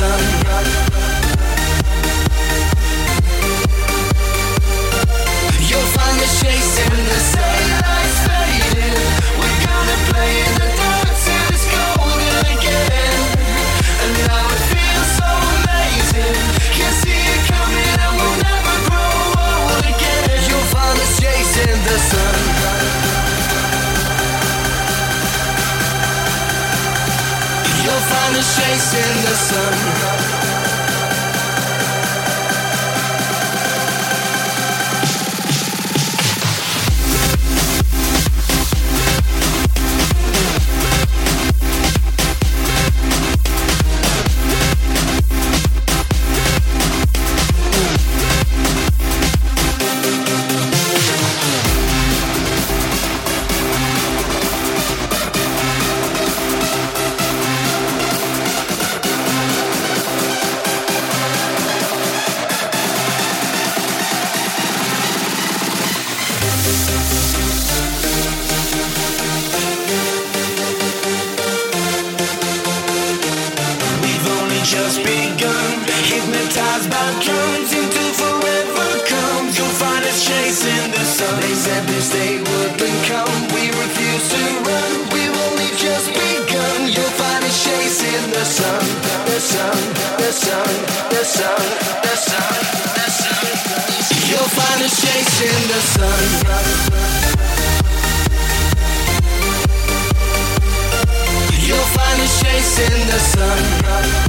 sun. sun.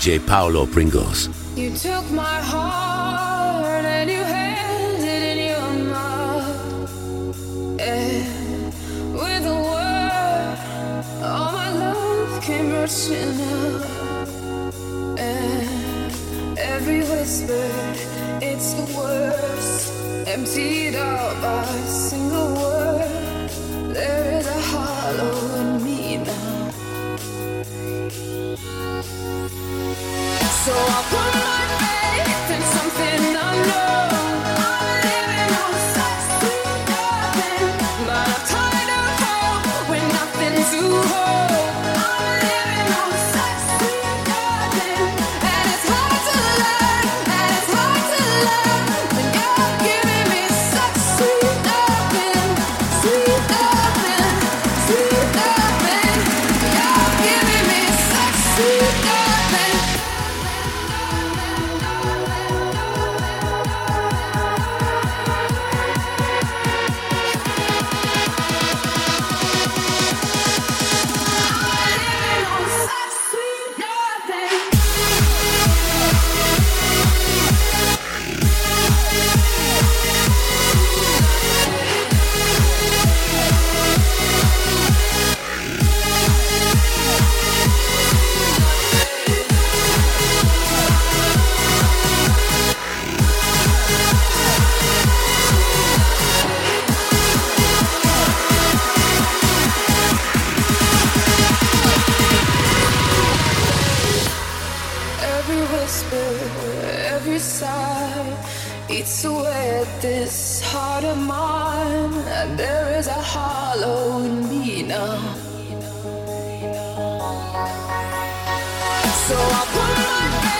DJ Paulo Pringles. You took my heart and you held it in your mouth. And with a word, all my love came rushing out. And every whisper, it's the worst. Emptied out by a single word. So I So I put my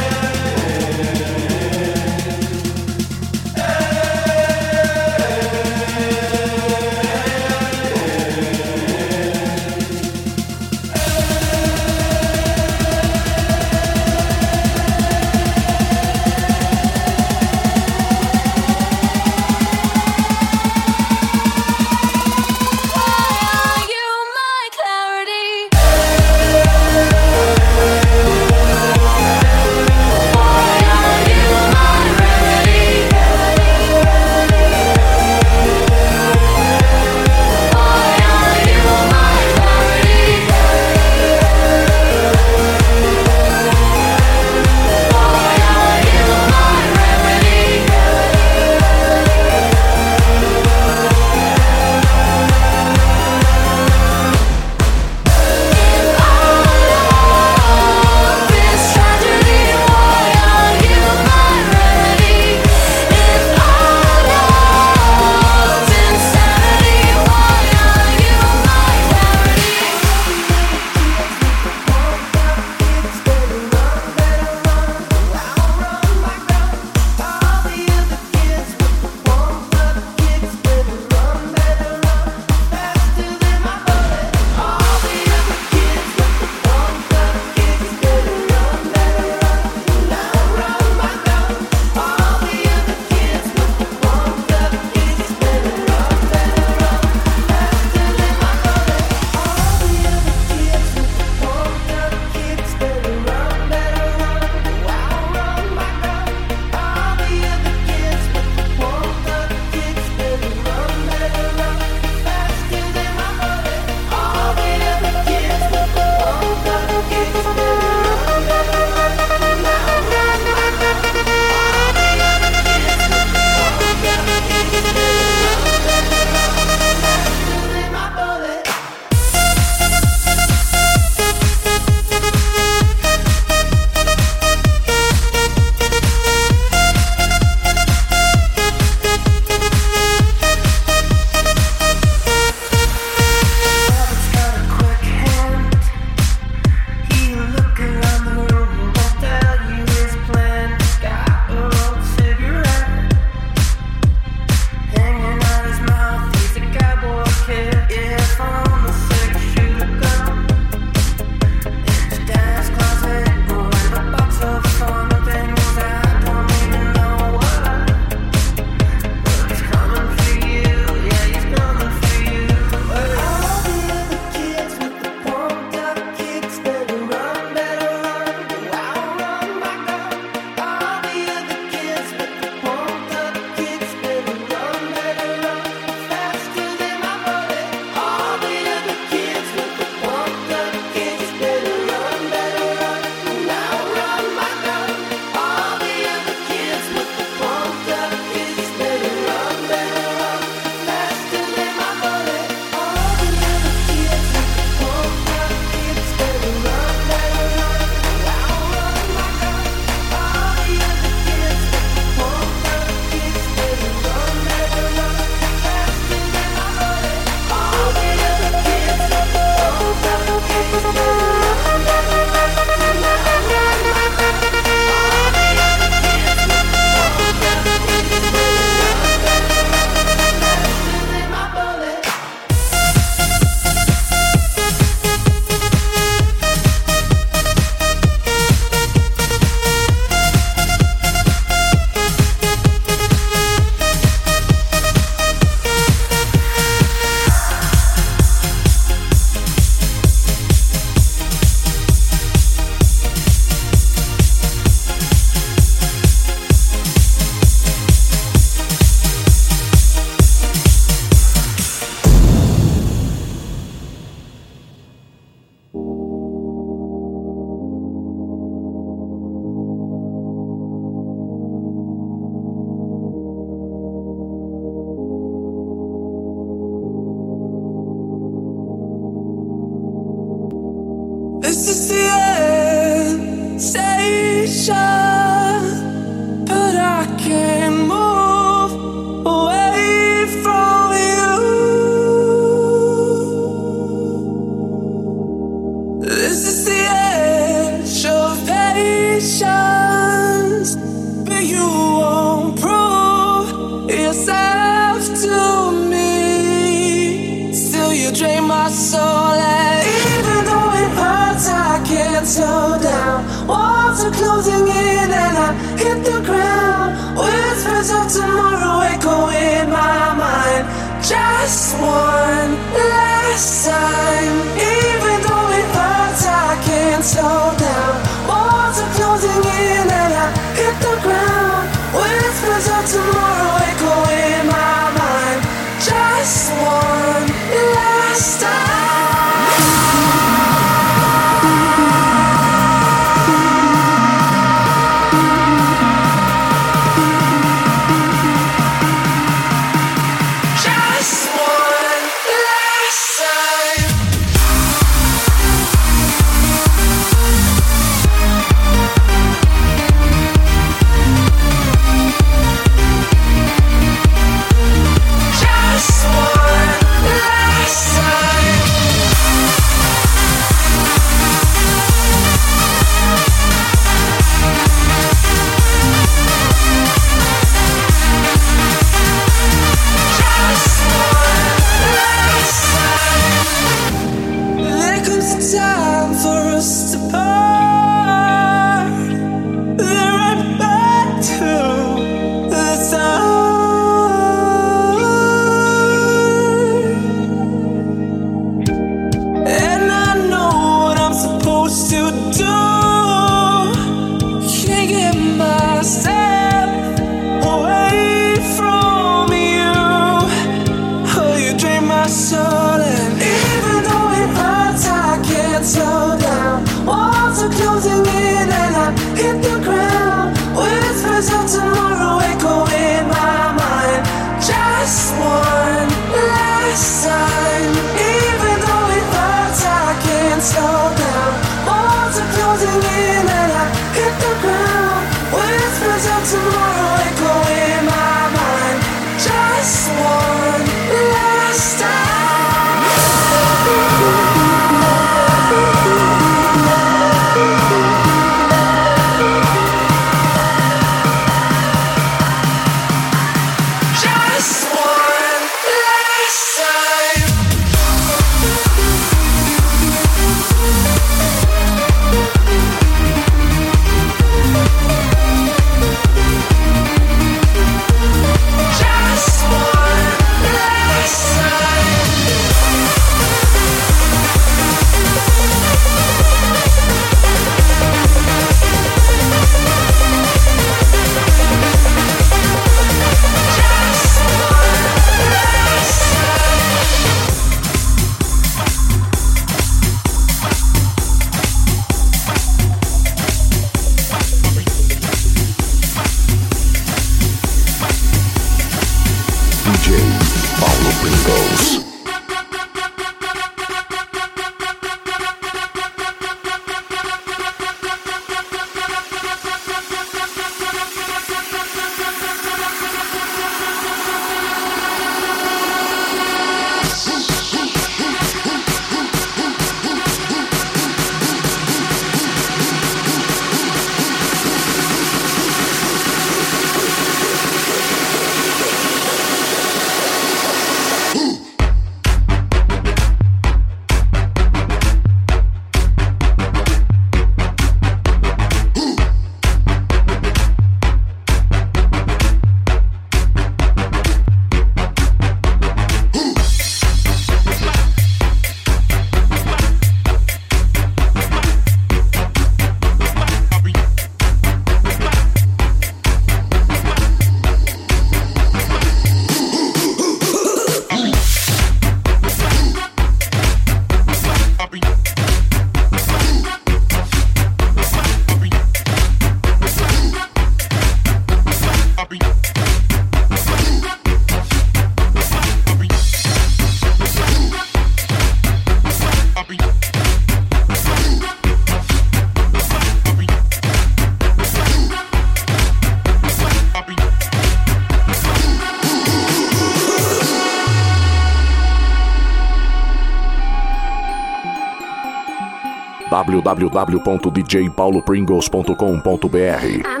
www.djpaulopringles.com.br.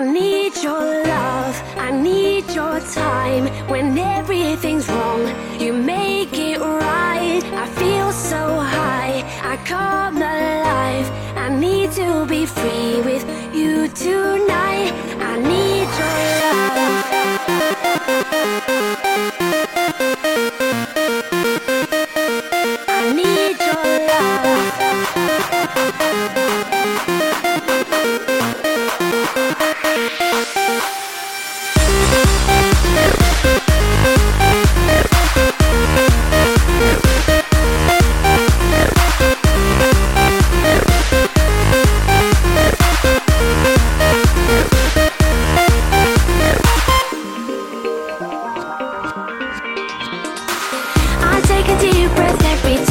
deep breath every time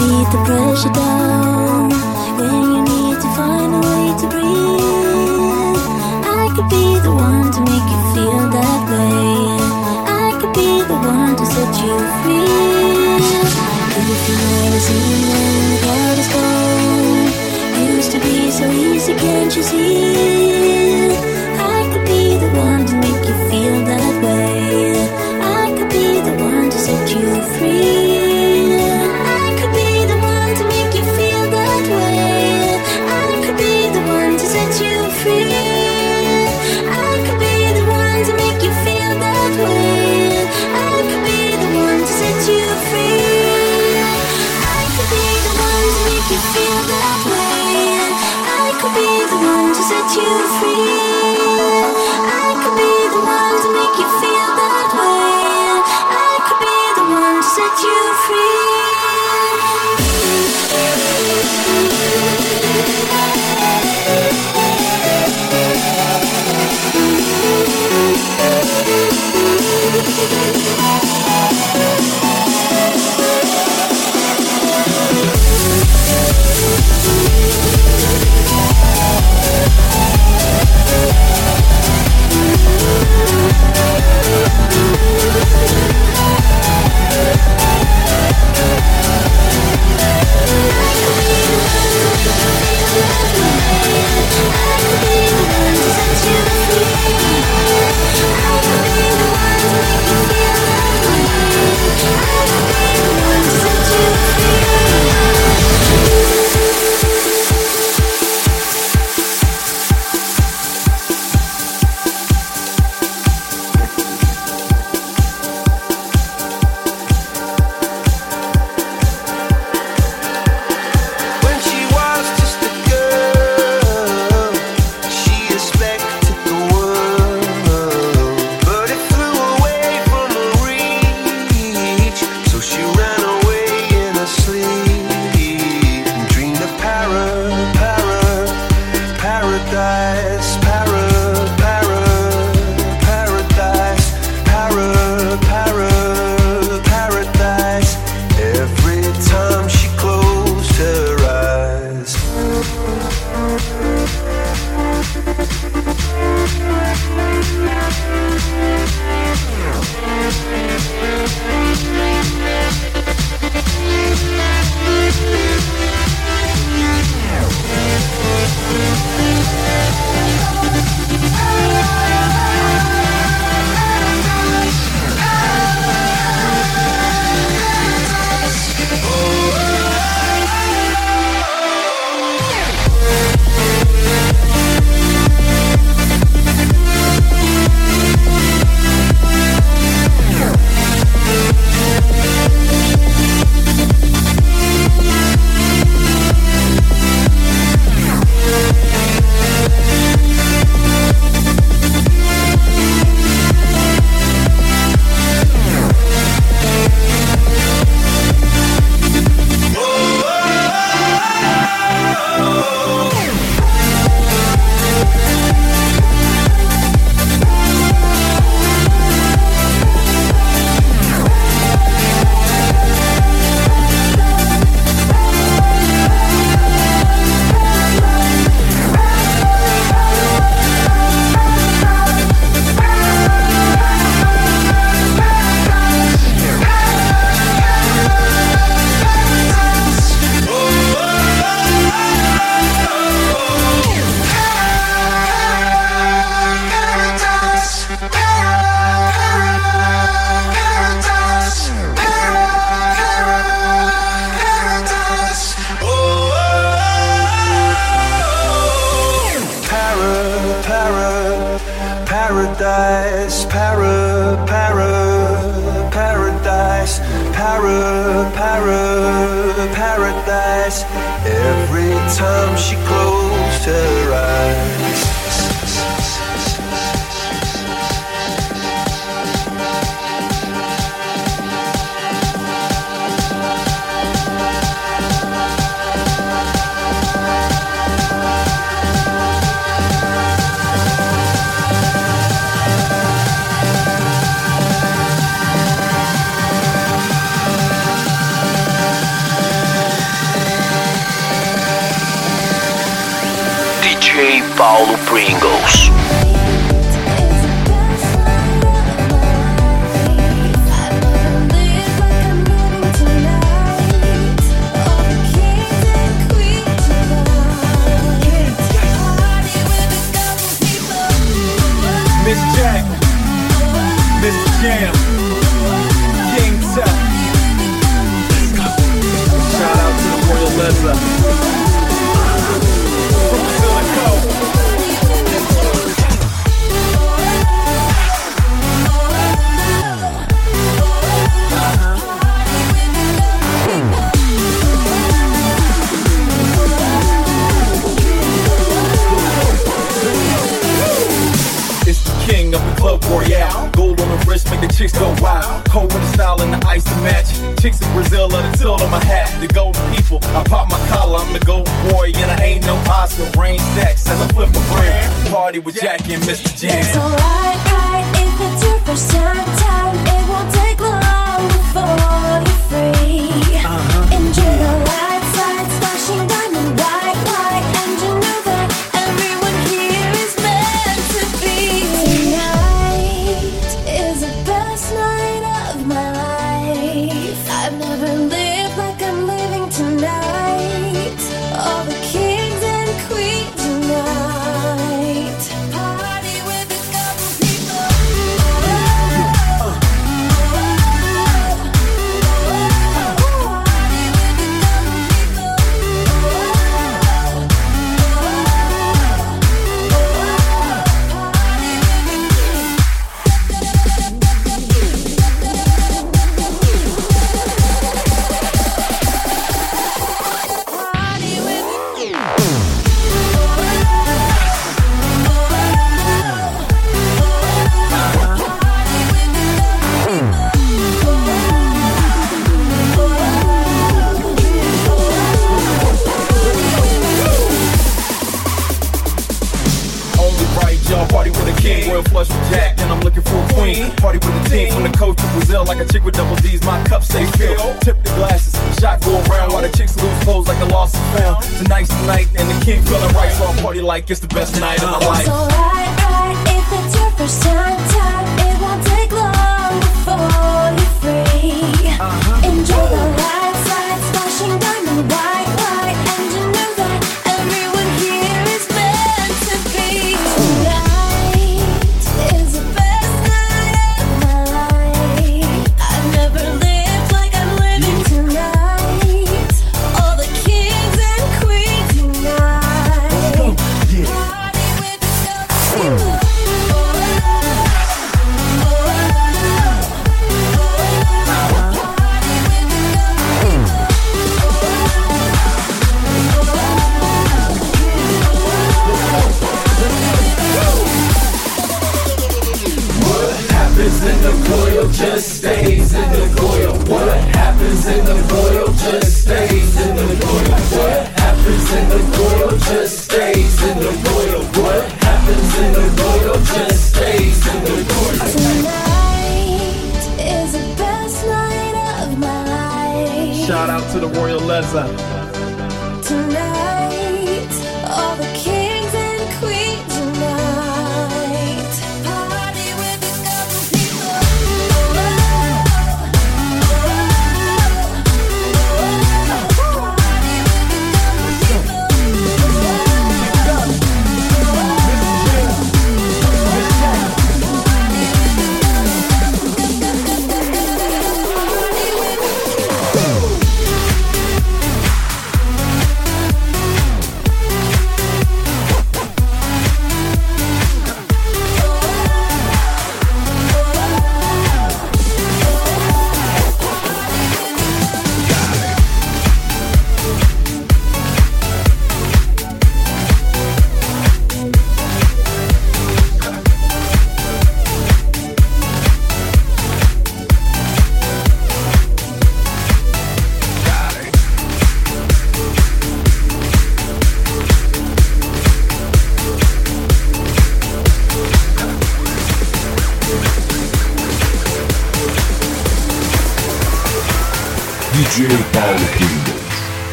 beat the pressure down when you need to find a way to breathe. I could be the one to make you feel that way. I could be the one to set you free. But if you never see when the doubt is gone, used to be so easy, can't you see? I could be the one to make you feel that.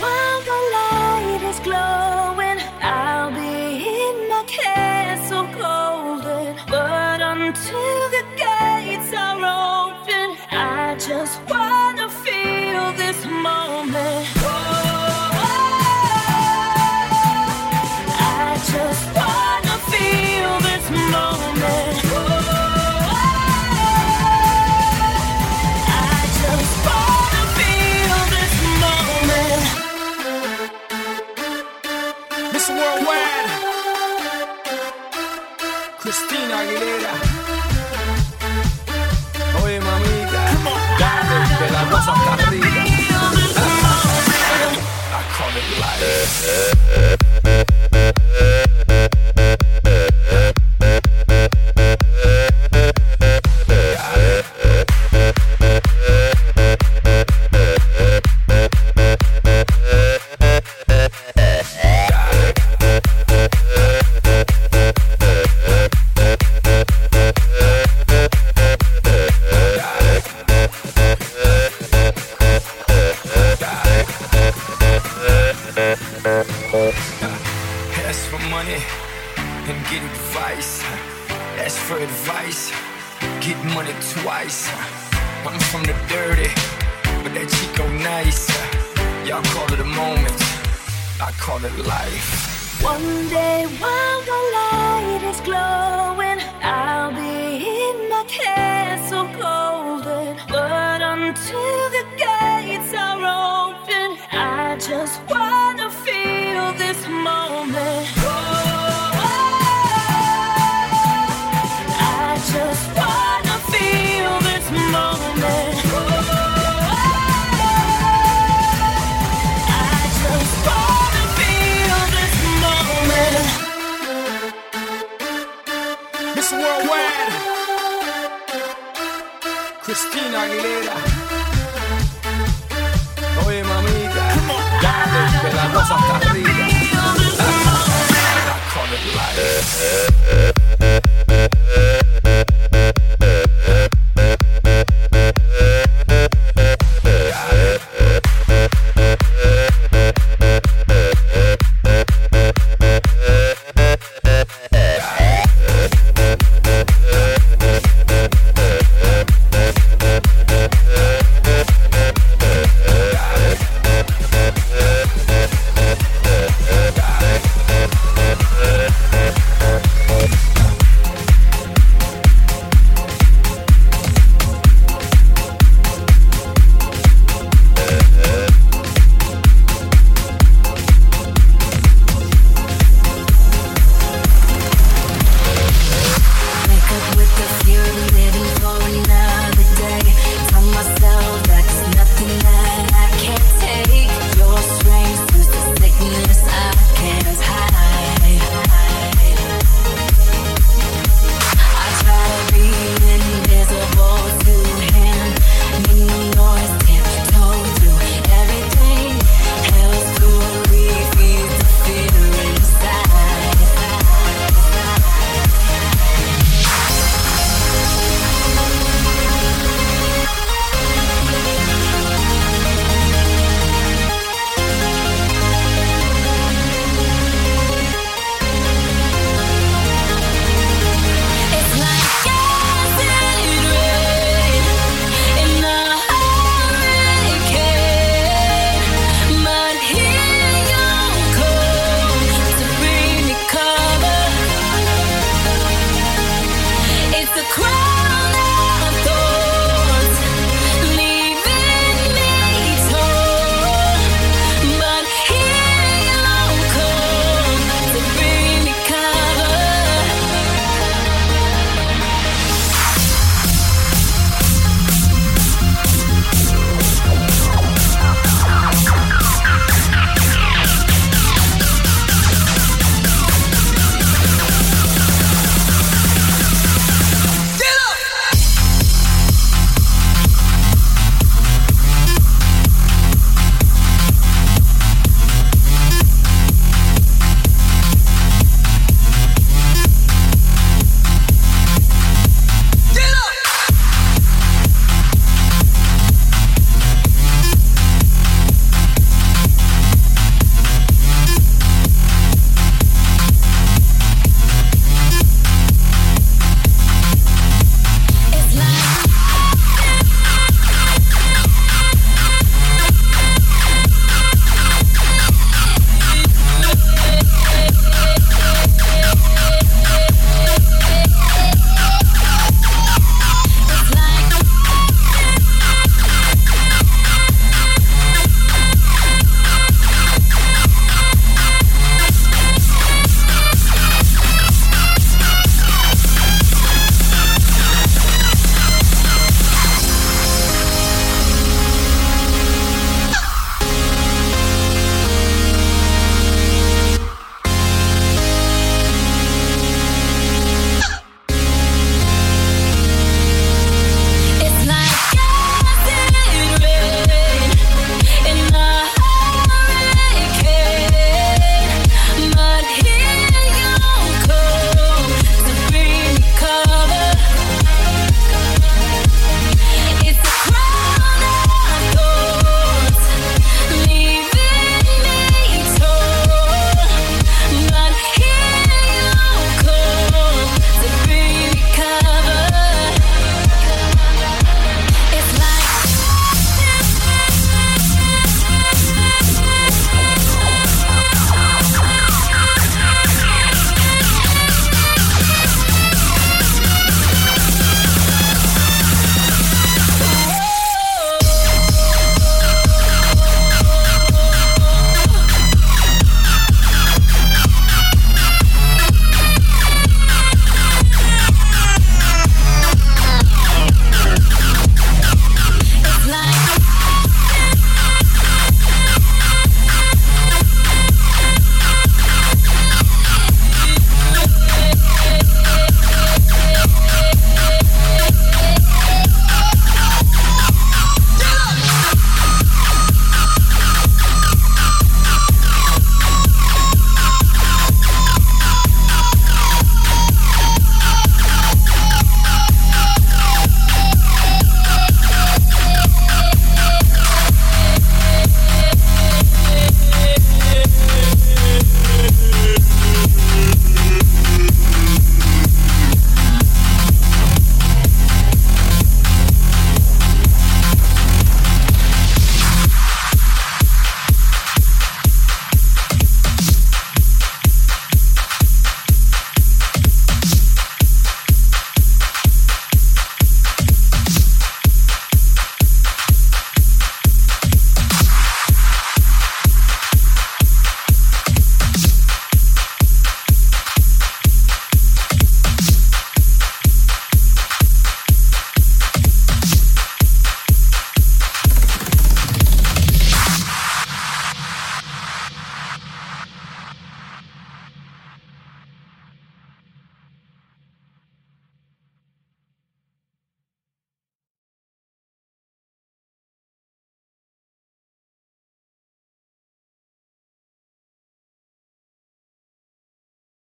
One